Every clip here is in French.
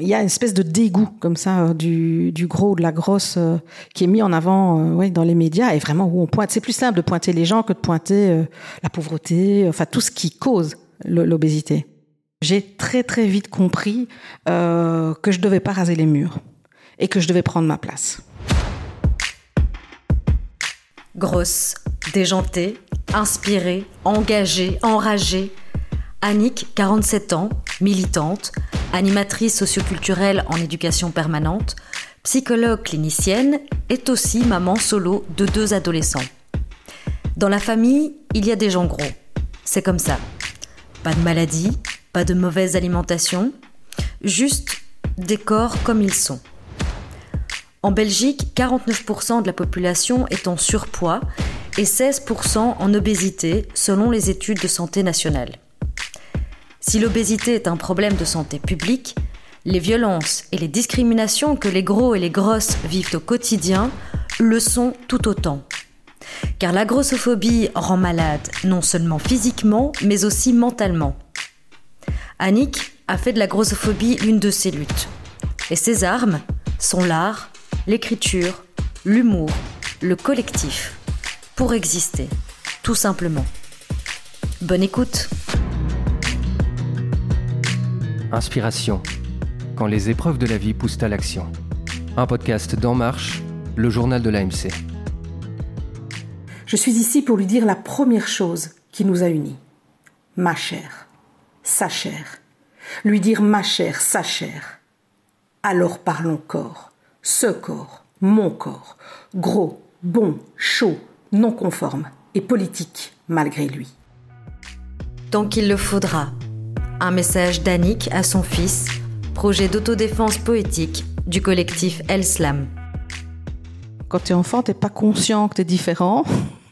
Il y a une espèce de dégoût comme ça euh, du, du gros de la grosse euh, qui est mis en avant euh, dans les médias et vraiment où on pointe. C'est plus simple de pointer les gens que de pointer la pauvreté, enfin tout ce qui cause l'obésité. J'ai très très vite compris que je devais pas raser les murs et que je devais prendre ma place. Grosse, déjantée, inspirée, engagée, enragée. Annick, 47 ans, militante, animatrice socioculturelle en éducation permanente, psychologue clinicienne, est aussi maman solo de deux adolescents. Dans la famille, il y a des gens gros. C'est comme ça. Pas de maladie, pas de mauvaise alimentation, juste des corps comme ils sont. En Belgique, 49% de la population est en surpoids et 16% en obésité selon les études de santé nationale. Si l'obésité est un problème de santé publique, les violences et les discriminations que les gros et les grosses vivent au quotidien le sont tout autant. Car la grossophobie rend malade non seulement physiquement, mais aussi mentalement. Annick a fait de la grossophobie l'une de ses luttes. Et ses armes sont l'art, l'écriture, l'humour, le collectif, pour exister, tout simplement. Bonne écoute Inspiration. Quand les épreuves de la vie poussent à l'action. Un podcast d'En Marche, le journal de l'AMC. Je suis ici pour lui dire la première chose qui nous a unis. Ma chère, sa chère. Lui dire ma chère, sa chère. Alors parlons corps, ce corps, mon corps, gros, bon, chaud, non conforme et politique malgré lui. Tant qu'il le faudra. Un message d'Annick à son fils, projet d'autodéfense poétique du collectif El Slam. Quand tu es enfant, t'es pas conscient que tu es différent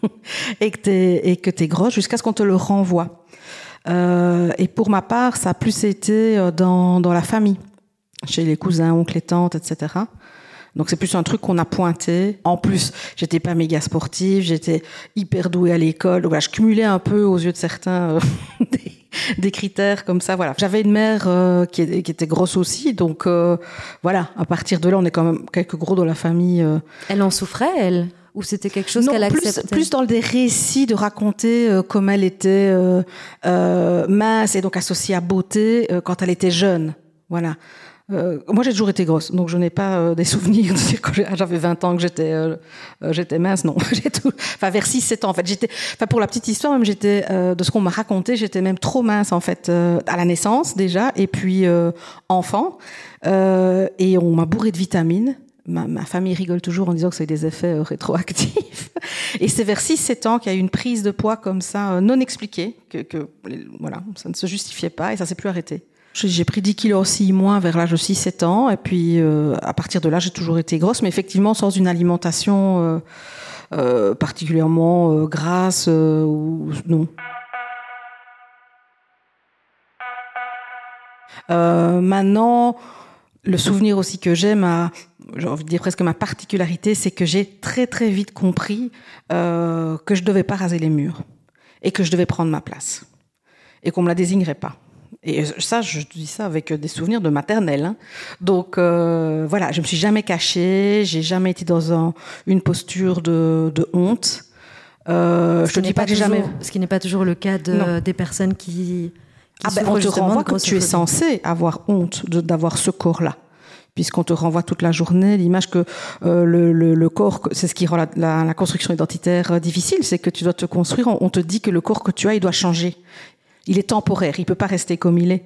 et que tu es, t'es gros jusqu'à ce qu'on te le renvoie. Euh, et pour ma part, ça a plus été euh, dans, dans la famille, chez les cousins, oncles tantes, etc. Donc c'est plus un truc qu'on a pointé. En plus, j'étais pas méga sportive, j'étais hyper douée à l'école. Donc voilà, je cumulais un peu aux yeux de certains euh, des, des critères comme ça. Voilà, j'avais une mère euh, qui, était grosse aussi, donc euh, voilà. À partir de là, on est quand même quelques gros dans la famille. Elle en souffrait, elle? Ou c'était quelque chose qu'elle plus, acceptait? plus dans des récits de raconter euh, comment elle était euh, euh, mince et donc associée à beauté quand elle était jeune. Voilà. Euh, moi, j'ai toujours été grosse, donc je n'ai pas euh, des souvenirs de dire quand j'ai- j'avais 20 ans que j'étais euh, euh, j'étais mince. Non. Enfin, vers 6-7 ans, en fait, j'étais. Enfin, pour la petite histoire, même j'étais euh, de ce qu'on m'a raconté, j'étais même trop mince en fait euh, à la naissance déjà, et puis enfant, et on m'a bourré de vitamines. Ma, ma famille rigole toujours en disant que ça a eu des effets rétroactifs. Et c'est vers 6-7 ans qu'il y a eu une prise de poids comme ça, non expliquée, que, que voilà, ça ne se justifiait pas et ça s'est plus arrêté. J'ai pris 10 kilos aussi moins vers l'âge de 6-7 ans, et puis euh, à partir de là, j'ai toujours été grosse, mais effectivement sans une alimentation euh, euh, particulièrement grasse ou non. Maintenant, le souvenir aussi que j'ai, ma, j'ai envie de dire presque ma particularité, c'est que j'ai très très vite compris que je devais pas raser les murs et que je devais prendre ma place et qu'on me la désignerait pas. Et ça, je dis ça avec des souvenirs de maternelle. hein. Donc euh, voilà, je me suis jamais cachée, j'ai jamais été dans un- une posture de, de honte. Euh, Ce je te qui dis n'est pas que jamais. toujours- Ce qui n'est pas toujours le cas de, des personnes qui. qui Ah ben, on te renvoie que tu es censé avoir honte d'avoir ce corps-là. Puisqu'on te renvoie toute la journée l'image que euh, le, le, le corps, c'est ce qui rend la, la, la construction identitaire difficile, c'est que tu dois te construire, on, on te dit que le corps que tu as, il doit changer. Il est temporaire, il peut pas rester comme il est.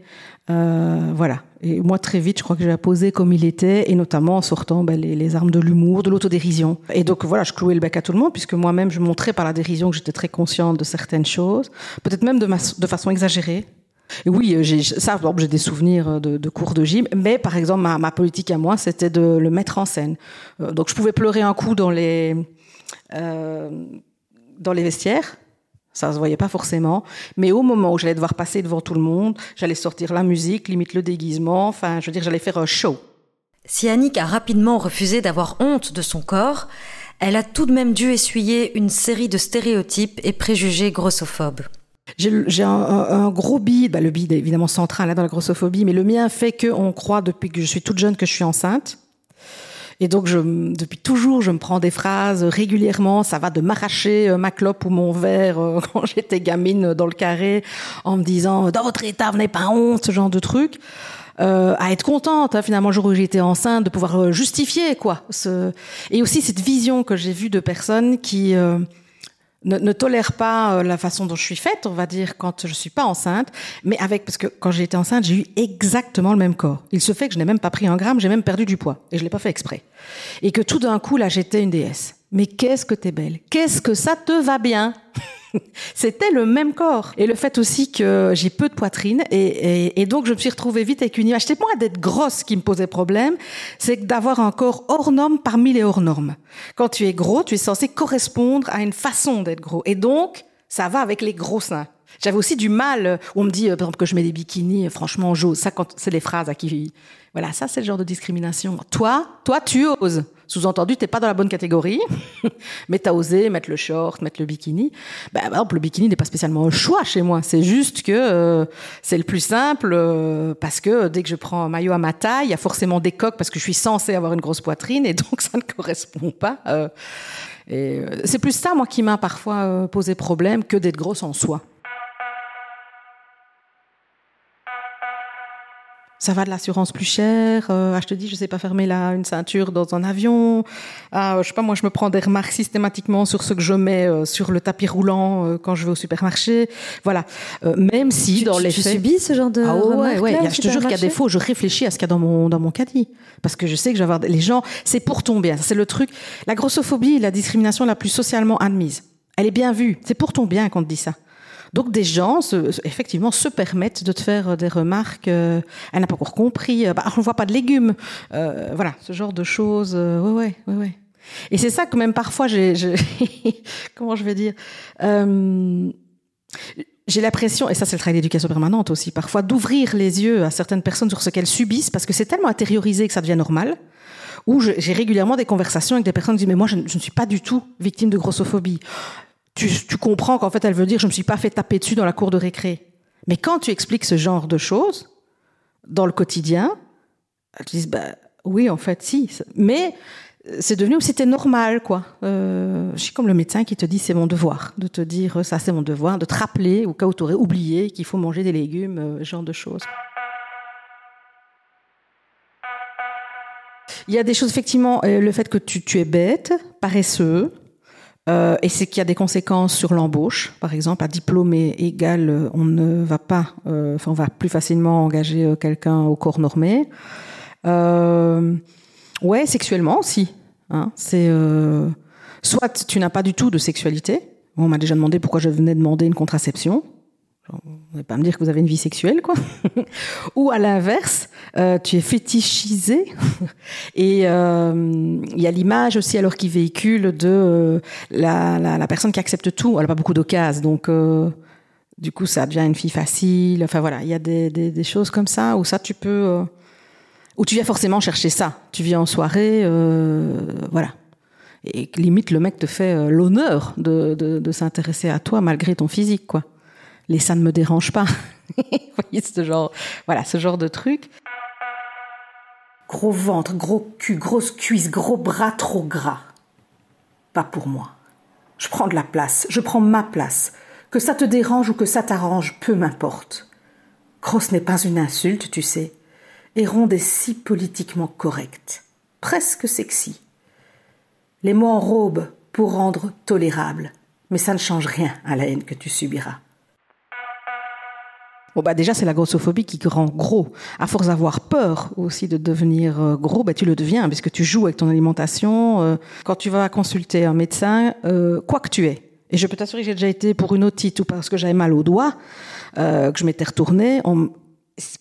Euh, voilà. Et moi, très vite, je crois que j'ai posé comme il était, et notamment en sortant ben, les, armes de l'humour, de l'autodérision. Et donc voilà, je clouais le bec à tout le monde, puisque moi-même, je montrais par la dérision que j'étais très consciente de certaines choses, peut-être même de, façon exagérée. Et oui, euh, j'ai, ça, j'ai des souvenirs de, de cours de gym, mais par exemple, ma, politique à moi, c'était de le mettre en scène. Euh, donc, je pouvais pleurer un coup euh, dans les vestiaires. Ça se voyait pas forcément, mais au moment où j'allais devoir passer devant tout le monde, j'allais sortir la musique, limite le déguisement. Enfin, je veux dire, j'allais faire un show. Si Annick a rapidement refusé d'avoir honte de son corps, elle a tout de même dû essuyer une série de stéréotypes et préjugés grossophobes. J'ai un, un, gros bide, bah le bide est évidemment central là, dans la grossophobie, mais le mien fait qu'on croit depuis que je suis toute jeune que je suis enceinte. Et donc, je, depuis toujours, je me prends des phrases régulièrement. Ça va de m'arracher euh, ma clope ou mon verre euh, quand j'étais gamine dans le carré, en me disant dans votre état, vous n'avez pas honte, ce genre de truc. Euh, à être contente hein, finalement le jour où j'étais enceinte de pouvoir euh, justifier quoi ce... et aussi cette vision que j'ai vue de personnes qui euh, ne, ne tolère pas euh, la façon dont je suis faite, on va dire, quand je suis pas enceinte, mais avec parce que quand j'ai été enceinte, j'ai eu exactement le même corps. Il se fait que je n'ai même pas pris un gramme, j'ai même perdu du poids et je l'ai pas fait exprès. Et que tout d'un coup là, j'étais une déesse. Mais qu'est-ce que t'es belle? Qu'est-ce que ça te va bien? C'était le même corps. Et le fait aussi que j'ai peu de poitrine et, donc je me suis retrouvée vite avec une image. C'était moins d'être grosse qui me posait problème, c'est d'avoir un corps hors norme parmi les hors normes. Quand tu es gros, tu es censé correspondre à une façon d'être gros. Et donc, ça va avec les gros seins. J'avais aussi du mal. On me dit, par exemple, que je mets des bikinis. Franchement, j'ose. Ça, quand c'est les phrases à qui, voilà, ça, c'est le genre de discrimination. Toi, toi, tu oses. Sous-entendu, t'es pas dans la bonne catégorie, mais t'as osé mettre le short, mettre le bikini. Ben, par exemple, le bikini n'est pas spécialement un choix chez moi. C'est juste que euh, c'est le plus simple euh, parce que dès que je prends un maillot à ma taille, il y a forcément des coques parce que je suis censée avoir une grosse poitrine et donc ça ne correspond pas. Euh, et c'est plus ça, moi, qui m'a parfois posé problème que d'être grosse en soi. Ça va de l'assurance plus chère. Euh, ah, je te dis, je sais pas fermer la, une ceinture dans un avion. Ah, je sais pas, moi, je me prends des remarques systématiquement sur ce que je mets euh, sur le tapis roulant euh, quand je vais au supermarché. Voilà. Euh, même si tu, dans les tu subis ce genre de ah ouais, ouais. remarques-là au Je te jure fois où je réfléchis à ce qu'il y a dans mon dans mon caddie parce que je sais que je vais avoir les gens. C'est pour ton bien. C'est le truc. La grossophobie, la discrimination la plus socialement admise. Elle est bien vue. C'est pour ton bien qu'on te dit ça. Donc des gens, effectivement, se permettent de te faire euh, des remarques. elle n'a pas encore compris. euh, bah, on ne voit pas de légumes. Euh, voilà, ce genre de choses. euh, ouais, ouais. Et c'est ça que même parfois, j'ai, comment je vais dire, euh, j'ai l'impression, et ça c'est le travail d'éducation permanente aussi, parfois d'ouvrir les yeux à certaines personnes sur ce qu'elles subissent, parce que c'est tellement intériorisé que ça devient normal. Où j'ai régulièrement des conversations avec des personnes qui disent mais moi je ne suis pas du tout victime de grossophobie. Tu, comprends qu'en fait elle veut dire je me suis pas fait taper dessus dans la cour de récré. Mais quand tu expliques ce genre de choses dans le quotidien, elles disent bah oui en fait si, mais c'est devenu c'était normal quoi. Euh, je suis comme le médecin qui te dit c'est mon devoir de te dire ça c'est mon devoir de te rappeler au cas où tu aurais oublié qu'il faut manger des légumes, euh, genre de choses. Il y a des choses effectivement euh, le fait que tu, tu es bête, paresseux. Euh, et c'est qu'il y a des conséquences sur l'embauche, par exemple, à diplômé égal, euh, on ne va pas, euh, enfin, on va plus facilement engager euh, quelqu'un au corps normé. Euh, ouais, sexuellement aussi. Hein, c'est euh, soit tu n'as pas du tout de sexualité. On m'a déjà demandé pourquoi je venais demander une contraception. Genre, Vous n'allez pas me dire que vous avez une vie sexuelle, quoi. Ou à l'inverse, euh, tu es fétichisé. Et euh, il y a l'image aussi alors qui véhicule de euh, la, la, la personne qui accepte tout. Elle n'a pas beaucoup d'occases, donc euh, du coup ça devient une fille facile. Enfin voilà, il y a des, des, des choses comme ça où ça tu peux, où tu viens forcément chercher ça. Tu viens en soirée, euh, voilà. Et limite le mec te fait l'honneur de, de, de s'intéresser à toi malgré ton physique, quoi. Les ça ne me dérange pas. Voyez ce genre, voilà, ce genre de truc. Gros ventre, gros cul, grosse cuisse, gros bras trop gras. Pas pour moi. Je prends de la place, je prends ma place. Que ça te dérange ou que ça t'arrange, peu m'importe. Grosse n'est pas une insulte, tu sais. Et ronde est si politiquement correcte, presque sexy. Les mots enrobent pour rendre tolérable, mais ça ne change rien à la haine que tu subiras. Bon bah déjà c'est la grossophobie qui rend gros. À force d'avoir peur aussi de devenir euh, gros, bah tu le deviens puisque tu joues avec ton alimentation. euh, quand tu vas consulter un médecin, euh, quoi que tu aies. Et je peux t'assurer que j'ai déjà été pour une otite ou parce que j'avais mal au doigt, euh, que je m'étais retournée,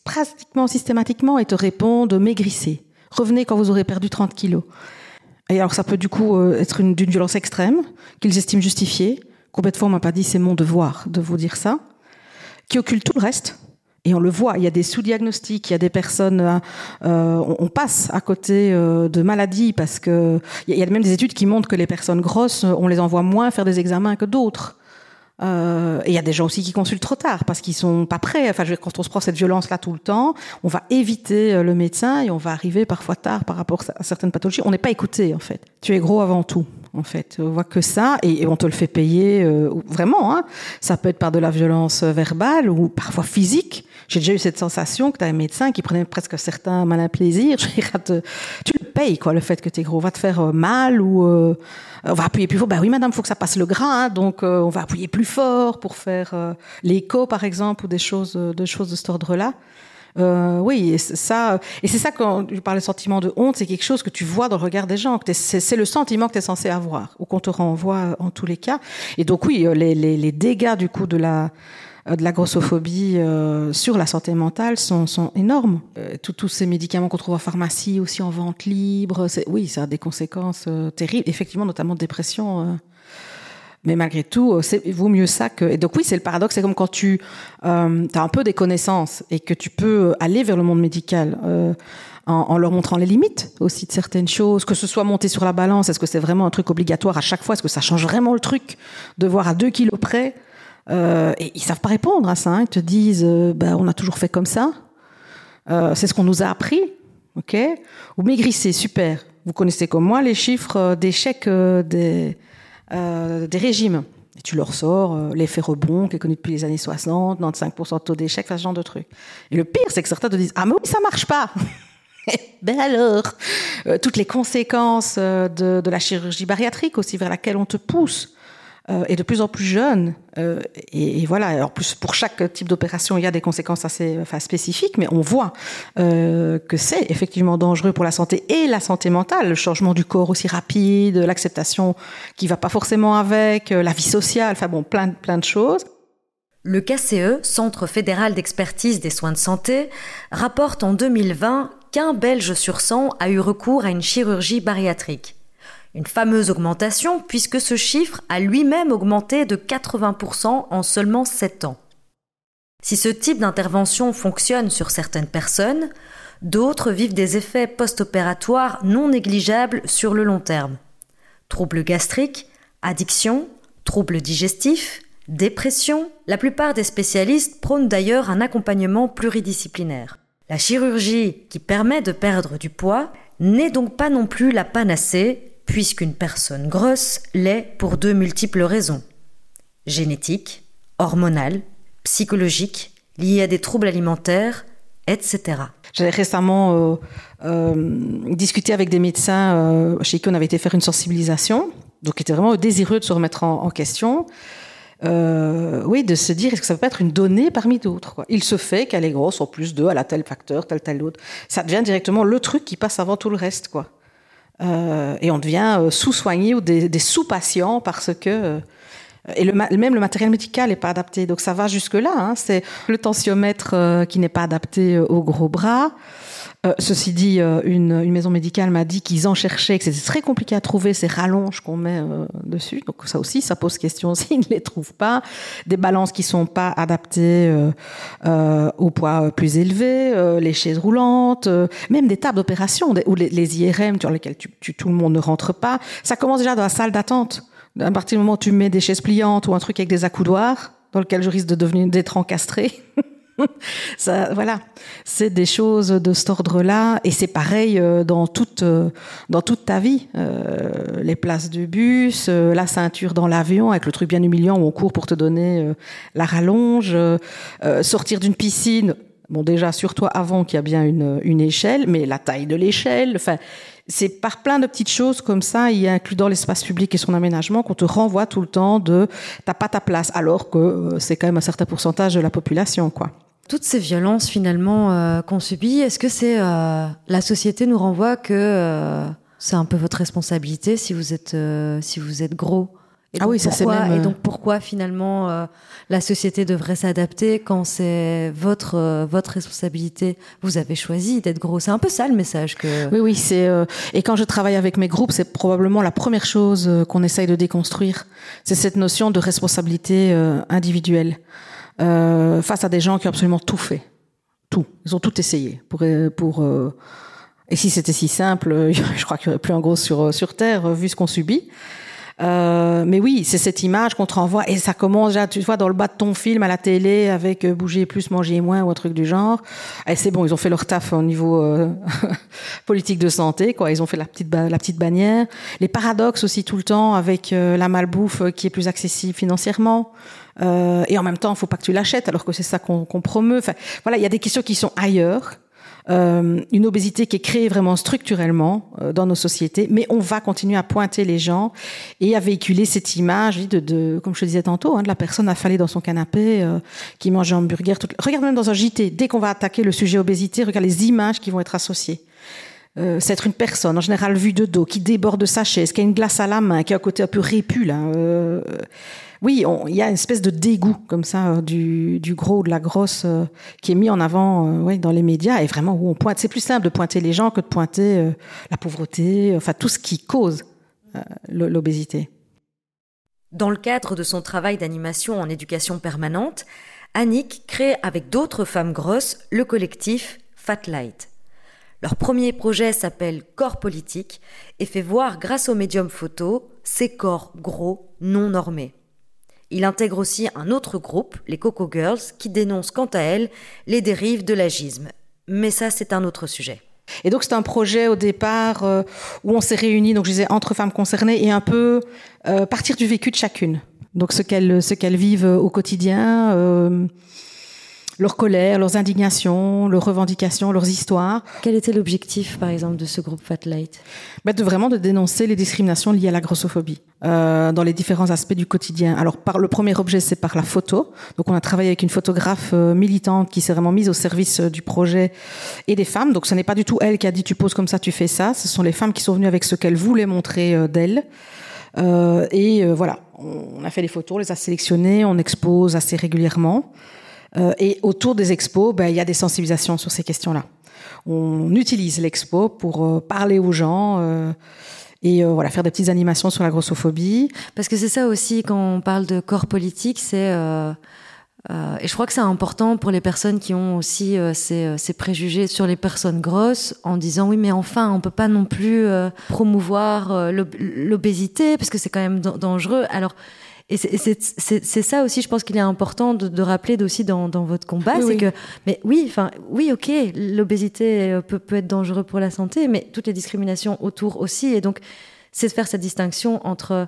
pratiquement systématiquement, ils te répondent maigrissez. Revenez quand vous aurez perdu 30 kilos. Et alors ça peut du coup être une- d'une violence extrême qu'ils estiment justifiée. Combien de fois on m'a pas dit c'est mon devoir de vous dire ça? Qui occulte tout le reste. Et on le voit, il y a des sous-diagnostics, il y a des personnes, euh, on, passe à côté euh, de maladies parce que il y, a- même des études qui montrent que les personnes grosses, on les envoie moins faire des examens que d'autres. Euh, et il y a des gens aussi qui consultent trop tard parce qu'ils sont pas prêts. Enfin, je veux dire, quand on se prend cette violence-là tout le temps, on va éviter euh, le médecin et on va arriver parfois tard par rapport à certaines pathologies. On n'est pas écouté en fait. Tu es gros avant tout. En fait, on voit que ça et, on te le fait payer euh, vraiment. Hein. Ça peut être par de la violence verbale ou parfois physique. J'ai déjà eu cette sensation que tu as un médecin qui prenait presque certains malin plaisir. Je veux tu le payes quoi, le fait que tu es gros, on va te faire mal ou on va appuyer plus fort. Ben oui, madame, faut que ça passe le gras, hein, donc euh, on va appuyer plus fort pour faire euh, l'écho, par exemple, ou des choses, euh, de choses de cet ordre-là. Euh, oui, et ça, et c'est ça quand je parle sentiment de honte, c'est quelque chose que tu vois dans le regard des gens. C'est le sentiment que tu es censé avoir, ou qu'on te renvoie en tous les cas. Et donc oui, les, les, les dégâts du coup de la euh, de la grossophobie euh, sur la santé mentale sont, sont énormes. Euh, tous ces médicaments qu'on trouve en pharmacie, aussi en vente libre, oui, ça a des conséquences terribles, effectivement, notamment de dépression. mais malgré tout, c'est vaut mieux ça que. Et donc oui, c'est le paradoxe. C'est comme quand tu euh, as un peu des connaissances et que tu peux aller vers le monde médical. En, en, leur montrant les limites aussi de certaines choses, que ce soit monté sur la balance, est-ce que c'est vraiment un truc obligatoire à chaque fois, est-ce que ça change vraiment le truc de voir à deux kilos près euh, et ils savent pas répondre à ça. Hein. Ils te disent, bah, on a toujours fait comme ça. Euh, c'est ce qu'on nous a appris, ok? Ou maigrissez, super. Vous connaissez comme moi les chiffres d'échec euh, des, des régimes. Et tu leur sors l'effet rebond qui est connu depuis les années 60, 95% de taux d'échec, ce genre de trucs. Et le pire, c'est que certains te disent, ah mais oui, ça marche pas. ben alors, toutes les conséquences de la chirurgie bariatrique aussi vers laquelle on te pousse euh, est de plus en plus jeune. Euh, et, et, voilà, alors plus pour chaque type d'opération, il y a des conséquences assez enfin, spécifiques, mais on voit euh, que c'est effectivement dangereux pour la santé et la santé mentale, le changement du corps aussi rapide, l'acceptation qui va pas forcément avec, euh, la vie sociale, enfin bon, plein, plein de choses. Le KCE, Centre fédéral d'expertise des soins de santé, rapporte en 2020 qu'un Belge sur 100 a eu recours à une chirurgie bariatrique. Une fameuse augmentation puisque ce chiffre a lui-même augmenté de 80% en seulement 7 ans. Si ce type d'intervention fonctionne sur certaines personnes, d'autres vivent des effets post-opératoires non négligeables sur le long terme. Troubles gastriques, addiction, troubles digestifs, dépression, la plupart des spécialistes prônent d'ailleurs un accompagnement pluridisciplinaire. La chirurgie qui permet de perdre du poids n'est donc pas non plus la panacée puisqu'une personne grosse l'est pour deux multiples raisons génétique, hormonale, psychologique, liée à des troubles alimentaires, etc. J'avais récemment euh, euh, discuté avec des médecins euh, chez qui on avait été faire une sensibilisation, donc qui étaient vraiment désireux de se remettre en, question. Oui, de se dire est-ce que ça peut être une donnée parmi d'autres. Il se fait qu'elle est grosse en plus de, elle a tel facteur, tel tel autre. Ça devient directement le truc qui passe avant tout le reste, quoi. Euh, et on devient euh, sous-soigné ou des, sous-patients parce que euh, et le, même le matériel médical n'est pas adapté. Donc ça va jusque là. Hein. C'est le tensiomètre qui n'est pas adapté au gros bras. Euh, ceci dit, une, une, maison médicale m'a dit qu'ils en cherchaient, que c'était très compliqué à trouver ces rallonges qu'on met euh, dessus. Donc ça aussi, ça pose question s'ils ne les trouvent pas. Des balances qui sont pas adaptées euh, au poids plus élevé, les chaises roulantes, même des tables d'opération ou les, les, IRM sur lesquelles tu, tu, tout le monde ne rentre pas. Ça commence déjà dans la salle d'attente. À partir du moment où tu mets des chaises pliantes ou un truc avec des accoudoirs, dans lequel je risque de devenir d'être encastré. ça, voilà, c'est des choses de cet ordre-là, et c'est pareil euh, dans toute euh, dans toute ta vie. Euh, les places de bus, euh, la ceinture dans l'avion avec le truc bien humiliant où on court pour te donner euh, la rallonge, sortir d'une piscine. Bon, déjà sur toi avant qu'il y a bien une, une échelle, mais la taille de l'échelle, enfin c'est par plein de petites choses comme ça, y inclus dans l'espace public et son aménagement, qu'on te renvoie tout le temps de t'as pas ta place, alors que euh, c'est quand même un certain pourcentage de la population, quoi. Toutes ces violences finalement euh, qu'on subit, est-ce que c'est euh, la société nous renvoie que euh, c'est un peu votre responsabilité si vous êtes si vous êtes gros? Et ah oui, ça c'est même. Et donc pourquoi finalement euh, la société devrait s'adapter quand c'est votre euh, votre responsabilité? Vous avez choisi d'être gros. C'est un peu ça le message que. Oui, oui, c'est. Euh, et quand je travaille avec mes groupes, c'est probablement la première chose euh, qu'on essaye de déconstruire. C'est cette notion de responsabilité euh, individuelle euh, face à des gens qui ont absolument tout fait, tout. Ils ont tout essayé pour pour. et si c'était si simple, je crois qu'il n'y aurait plus un gros sur sur terre vu ce qu'on subit. Euh, mais oui, c'est cette image qu'on te renvoie et ça commence déjà, tu vois, dans le bas de ton film à la télé avec euh, bouger plus, manger moins ou un truc du genre. Et c'est bon, ils ont fait leur taf au niveau euh, politique de santé, quoi. Ils ont fait la petite la petite bannière. Les paradoxes aussi tout le temps avec la malbouffe qui est plus accessible financièrement. et en même temps, faut pas que tu l'achètes alors que c'est ça qu'on promeut. Enfin, voilà, il y a des questions qui sont ailleurs euh, une obésité qui est créée vraiment structurellement euh, dans nos sociétés, mais on va continuer à pointer les gens et à véhiculer cette image de, de comme je te disais tantôt, hein, de la personne affalée dans son canapé euh, qui mange un hamburger. Tout... Regarde même dans un JT, dès qu'on va attaquer le sujet obésité, regarde les images qui vont être associées. Euh, c'est être une personne, en général vue de dos, qui déborde de sa chaise, qui a une glace à la main, qui a un côté un peu répu. Euh, oui, il y a une espèce de dégoût comme ça euh, du, du gros, de la grosse, qui est mis en avant dans les médias et vraiment où on pointe. C'est plus simple de pointer les gens que de pointer la pauvreté, enfin tout ce qui cause l'obésité. Dans le cadre de son travail d'animation en éducation permanente, Annick crée avec d'autres femmes grosses le collectif Fat Light. Leur premier projet s'appelle Corps politique et fait voir grâce au médium photo ces corps gros non normés. Il intègre aussi un autre groupe, les Coco Girls, qui dénonce quant à elles les dérives de l'agisme. Mais ça, c'est un autre sujet. Et donc c'est un projet au départ euh, où on s'est réunis, donc je disais entre femmes concernées et un peu euh, partir du vécu de chacune. Donc ce qu'elles ce qu'elles vivent au quotidien. Euh, leur colère, leurs indignations, leurs revendications, leurs histoires. Quel était l'objectif, par exemple, de ce groupe Fat Light? Bah, De vraiment de dénoncer les discriminations liées à la grossophobie euh, dans les différents aspects du quotidien. Alors, par le premier objet, c'est par la photo. Donc, on a travaillé avec une photographe euh, militante qui s'est vraiment mise au service euh, du projet et des femmes. Donc, ce n'est pas du tout elle qui a dit tu poses comme ça, tu fais ça. Ce sont les femmes qui sont venues avec ce qu'elles voulaient montrer euh, d'elles. Euh, et voilà, on a fait des photos, on les a sélectionnées, on expose assez régulièrement. Euh, et autour des expos, ben, il y a des sensibilisations sur ces questions-là. On utilise l'expo pour euh, parler aux gens euh, et voilà faire des petites animations sur la grossophobie. Parce que c'est ça aussi quand on parle de corps politique, c'est euh, euh, et je crois que c'est important pour les personnes qui ont aussi euh, ces, ces, préjugés sur les personnes grosses en disant oui mais enfin on peut pas non plus promouvoir l'obésité parce que c'est quand même dangereux. Alors et c'est ça aussi, je pense qu'il est important de, de rappeler aussi dans, dans votre combat, c'est que, mais oui, enfin, oui, ok, l'obésité euh, peut, peut être dangereux pour la santé, mais toutes les discriminations autour aussi. Et donc, c'est de faire cette distinction entre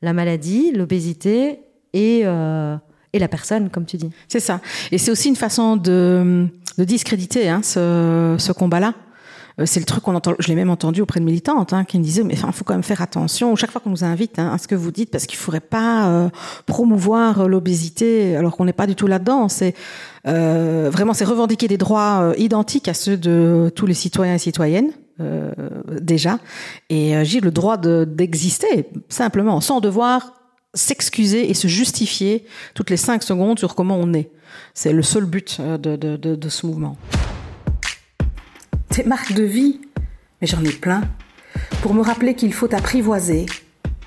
la maladie, l'obésité et, euh, et la personne, comme tu dis. C'est ça. Et c'est aussi une façon de, de discréditer hein, ce, ce combat-là. Euh, c'est le truc qu'on entend. Je l'ai même entendu auprès de militantes hein, qui me disaient mais enfin, faut quand même faire attention chaque fois qu'on nous invite hein, à ce que vous dites parce qu'il faudrait pas euh, promouvoir euh, l'obésité alors qu'on n'est pas du tout là-dedans. C'est euh, vraiment c'est revendiquer des droits identiques à ceux de tous les citoyens et citoyennes. Euh, déjà et j'ai le droit d'exister simplement sans devoir s'excuser et se justifier toutes les cinq secondes sur comment on est. C'est le seul but de, de, de, de ce mouvement. Ces marques de vie, mais j'en ai plein, pour me rappeler qu'il faut apprivoiser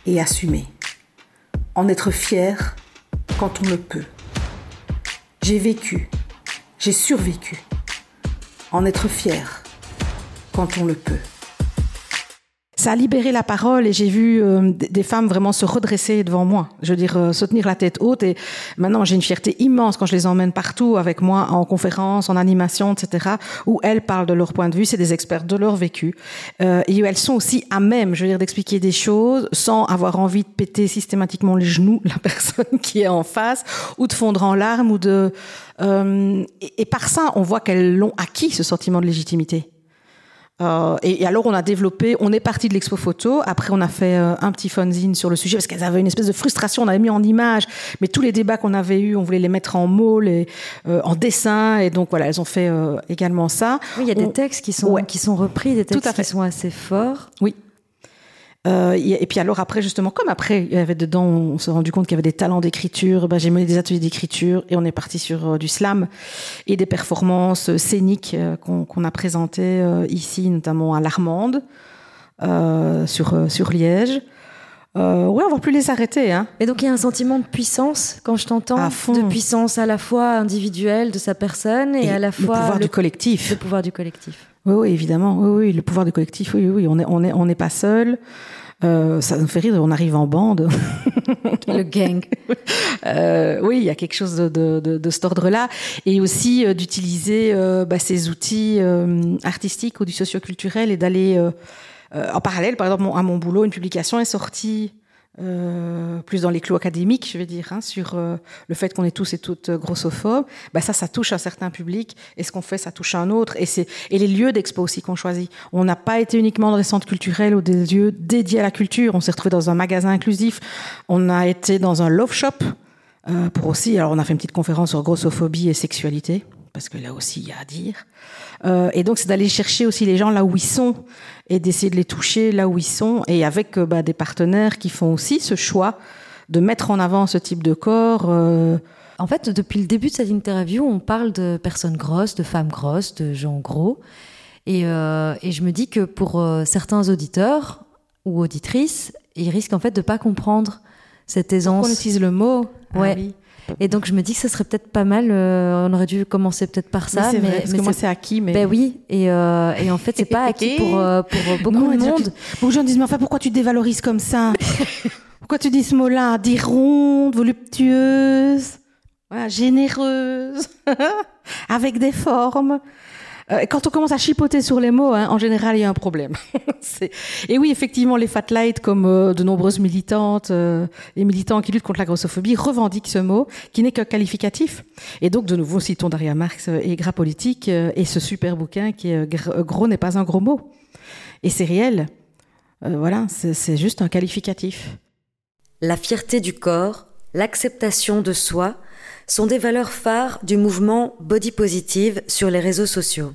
et assumer. En être fier quand on le peut. J'ai vécu, j'ai survécu. En être fier quand on le peut ça a libéré la parole et j'ai vu euh, des femmes vraiment se redresser devant moi. Je veux dire, euh, se tenir la tête haute. Et maintenant, j'ai une fierté immense quand je les emmène partout avec moi en conférence, en animation, etc., où elles parlent de leur point de vue. C'est des experts de leur vécu. Euh, et elles sont aussi à même, je veux dire, d'expliquer des choses sans avoir envie de péter systématiquement les genoux la personne qui est en face ou de fondre en larmes ou de... Euh, et, et par ça, on voit qu'elles l'ont acquis, ce sentiment de légitimité. Euh, et, et, alors on a développé, on est parti de l'expo photo. Après on a fait euh, un petit fanzine sur le sujet parce qu'elles avaient une espèce de frustration. On avait mis en image, mais tous les débats qu'on avait eus, on voulait les mettre en mots, les, euh, en dessin. Et donc voilà, elles ont fait euh, également ça. Oui, il y a des textes qui sont ouais. qui sont repris, des textes qui sont assez forts. Oui. Euh, et puis alors après justement comme après il y avait dedans on s'est rendu compte qu'il y avait des talents d'écriture ben, j'ai mené des ateliers d'écriture et on est parti sur euh, du slam et des performances scéniques euh, qu'on qu a présentées ici notamment à l'Armande sur sur Liège euh, ouais, on va plus les arrêter. Hein. Et donc il y a un sentiment de puissance quand je t'entends, de puissance à la fois individuelle de sa personne et, et à la fois le pouvoir le, du collectif. Le pouvoir du collectif. Oui, oui, évidemment. Oui, oui, le pouvoir du collectif. Oui, oui, on est, on est, on n'est pas seul. Euh, ça nous fait rire, on arrive en bande. Le gang. Euh, oui, il y a quelque chose de, de, de, de cet ordre-là. Et aussi euh, d'utiliser euh, bah, ces outils euh, artistiques ou du socioculturel et d'aller euh, euh, en parallèle, par exemple, mon- à mon boulot, une publication est sortie euh, plus dans les clous académiques, je vais dire, hein, sur euh, le fait qu'on est tous et toutes euh, grossophobes. Bah ça, ça touche un certain public. Et ce qu'on fait, ça touche un autre. Et et les lieux d'expo aussi qu'on choisit. On n'a pas été uniquement dans des centres culturels ou des lieux dédiés à la culture. On s'est retrouvé dans un magasin inclusif. On a été dans un love shop pour aussi. Alors, on a fait une petite conférence sur grossophobie et sexualité parce que là aussi, il y a à dire. Euh, et donc, c'est d'aller chercher aussi les gens là où ils sont et d'essayer de les toucher là où ils sont et avec euh, bah, des partenaires qui font aussi ce choix de mettre en avant ce type de corps. euh, En fait, depuis le début de cette interview, on parle de personnes grosses, de femmes grosses, de gens gros. Et, et je me dis que pour certains auditeurs ou auditrices, ils risquent en fait de pas comprendre cette aisance. on utilise le mot? Ouais. Ah oui. Et donc je me dis que ce serait peut-être pas mal. euh, on aurait dû commencer peut-être par ça, Mais mais, vrai, parce mais que moi, c'est- acquis. Mais... ben oui. Et, euh, et en fait, c'est pas acquis pour euh, pour beaucoup Non, de monde. que- Beaucoup de gens disent, mais enfin, pourquoi tu dévalorises comme ça Pourquoi tu dis ce mot-là Dis ronde, voluptueuse, voilà, généreuse, avec des formes. Euh, quand on commence à chipoter sur les mots, hein, en général, il y a un problème. Et oui, effectivement, les fat light, comme euh, de nombreuses militantes euh, et militants qui luttent contre la grossophobie, revendiquent ce mot, qui n'est qu'un qualificatif. Et donc, de nouveau, citons Daria Marx et Gras Politique et ce super bouquin qui est Gr- Gros n'est pas un gros mot. Et c'est réel. Voilà, c'est juste un qualificatif. La fierté du corps, l'acceptation de soi sont des valeurs phares du mouvement body positive sur les réseaux sociaux.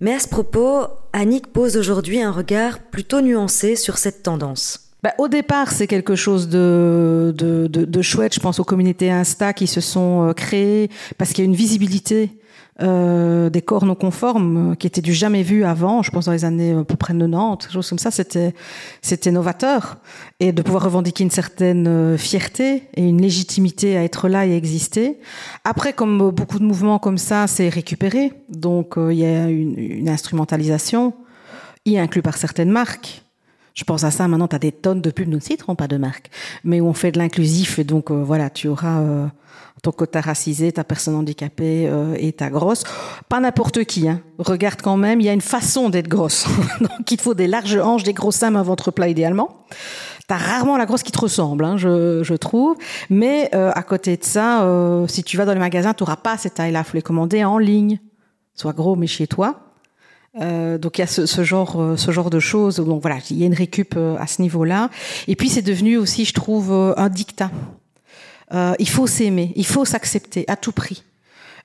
Mais à ce propos, Annick pose aujourd'hui un regard plutôt nuancé sur cette tendance. Bah, au départ, c'est quelque chose de, de, de, de chouette. Je pense aux communautés Insta qui se sont euh, créées parce qu'il y a une visibilité euh, des corps non conformes euh, qui étaient du jamais vu avant. Je pense dans les années à peu près 90, quelque chose comme ça. C'était c'était novateur et de pouvoir revendiquer une certaine euh, fierté et une légitimité à être là et exister. Après, comme euh, beaucoup de mouvements comme ça, c'est récupéré. Donc euh, il y a une, une instrumentalisation, y inclus par certaines marques. Je pense à ça, maintenant, tu as des tonnes de pubs, nous ne citerons pas de marque, mais où on fait de l'inclusif, et donc euh, voilà, tu auras euh, ton quota racisé, ta personne handicapée euh, et ta grosse. Pas n'importe qui, hein. regarde quand même, il y a une façon d'être grosse. donc il faut des larges hanches, des gros seins, un ventre plat idéalement. T'as rarement la grosse qui te ressemble, hein, je, je trouve. Mais euh, à côté de ça, euh, si tu vas dans les magasins, tu n'auras pas ces tailles-là. faut les commander en ligne. Sois gros, mais chez toi. Euh, donc il y a ce, euh, genre de choses. Donc voilà, il y a une récup euh, à ce niveau-là. Et puis c'est devenu aussi, je trouve, un dictat. Il faut s'aimer, il faut s'accepter à tout prix.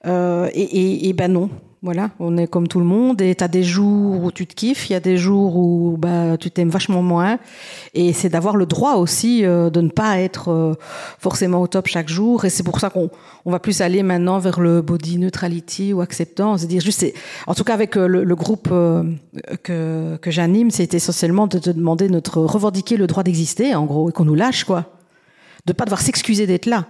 Et ben non, voilà, on est comme tout le monde. Et t'as des jours où tu te kiffes, il y a des jours où bah tu t'aimes vachement moins. Et c'est d'avoir le droit aussi euh, de ne pas être euh, forcément au top chaque jour. Et c'est pour ça qu'on on va plus aller maintenant vers le body neutrality ou acceptance, c'est dire juste, en tout cas avec euh, le, le groupe euh, que que j'anime, c'est essentiellement de te demander notre revendiquer le droit d'exister, en gros, et qu'on nous lâche quoi, de pas devoir s'excuser d'être là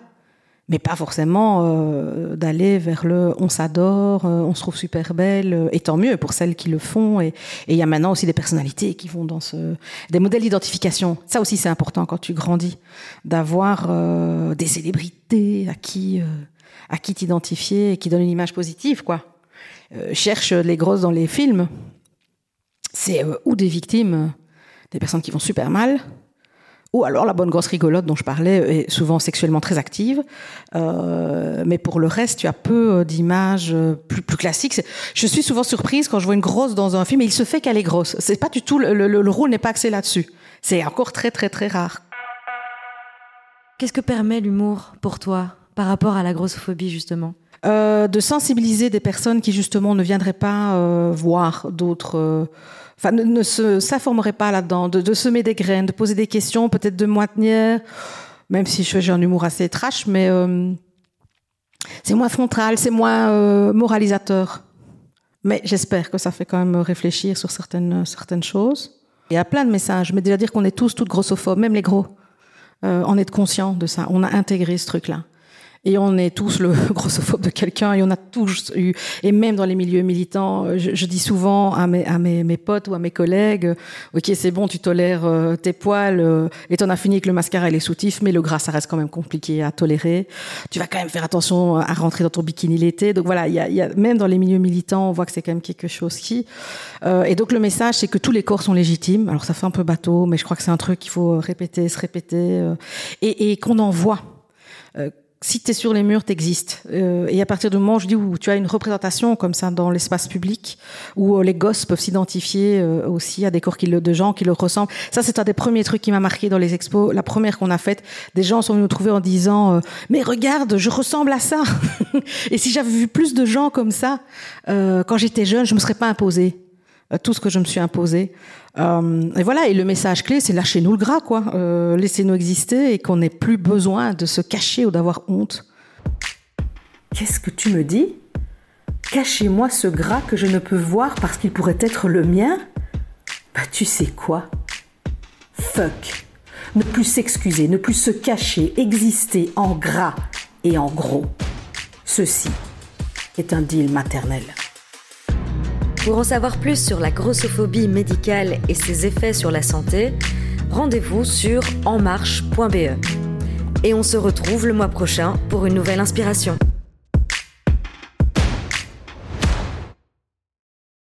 mais pas forcément euh, d'aller vers le on s'adore, euh, on se trouve super belle, euh, et tant mieux pour celles qui le font. Et il y a maintenant aussi des personnalités qui vont dans ce des modèles d'identification. Ça aussi c'est important quand tu grandis d'avoir des célébrités à qui à qui t'identifier et qui donnent une image positive quoi. Cherche les grosses dans les films, c'est ou des victimes, des personnes qui vont super mal, ou alors la bonne grosse rigolote dont je parlais est souvent sexuellement très active, euh, mais pour le reste, tu as peu euh, d'images euh, plus, classiques. Je suis souvent surprise quand je vois une grosse dans un film, et il se fait qu'elle est grosse. C'est pas du tout le- le rôle n'est pas axé là-dessus. C'est encore très très très rare. Qu'est-ce que permet l'humour pour toi par rapport à la grossophobie justement? Euh, de sensibiliser des personnes qui justement ne viendraient pas euh, voir d'autres, euh, enfin ne, se s'informeraient pas là-dedans, de, de semer des graines, de poser des questions, peut-être de moi tenir, même si j'ai un humour assez trash, mais euh, c'est moins frontal, c'est moins moralisateur. Mais j'espère que ça fait quand même réfléchir sur certaines certaines choses. Il y a plein de messages, mais déjà dire qu'on est tous toutes grossophobes, même les gros, euh, en être conscient de ça. On a intégré ce truc-là. Et on est tous le grossophobe de quelqu'un et on a tous eu et même dans les milieux militants euh, je, dis souvent à mes à mes, mes, potes ou à mes collègues ok c'est bon tu tolères euh, tes poils euh, et t'en as fini avec le mascara et les soutifs mais le gras ça reste quand même compliqué à tolérer. Tu vas quand même faire attention à rentrer dans ton bikini l'été. Donc voilà il y a, y a, même dans les milieux militants on voit que c'est quand même quelque chose qui et donc le message c'est que tous les corps sont légitimes. Alors ça fait un peu bateau mais je crois que c'est un truc qu'il faut répéter se répéter et, et qu'on en voit si tu es sur les murs, tu existes. Euh, et à partir du moment où tu as une représentation comme ça dans l'espace public, où euh, les gosses peuvent s'identifier euh, aussi à des corps qui de gens qui leur ressemblent. Ça, c'est un des premiers trucs qui m'a marqué dans les expos. La première qu'on a faite, des gens sont venus nous trouver en disant Mais regarde, je ressemble à ça !» Et si j'avais vu plus de gens comme ça, quand j'étais jeune, je me serais pas imposée tout ce que je me suis imposé. Euh, et voilà, et le message clé, c'est lâchez-nous le gras, quoi. Euh, Laissez-nous exister et qu'on n'ait plus besoin de se cacher ou d'avoir honte. Qu'est-ce que tu me dis? Cachez-moi ce gras que je ne peux voir parce qu'il pourrait être le mien? Bah tu sais quoi? Fuck Ne plus s'excuser, ne plus se cacher, exister en gras et en gros. Ceci est un deal maternel. Pour en savoir plus sur la grossophobie médicale et ses effets sur la santé, rendez-vous sur enmarche.be. Et on se retrouve le mois prochain pour une nouvelle inspiration.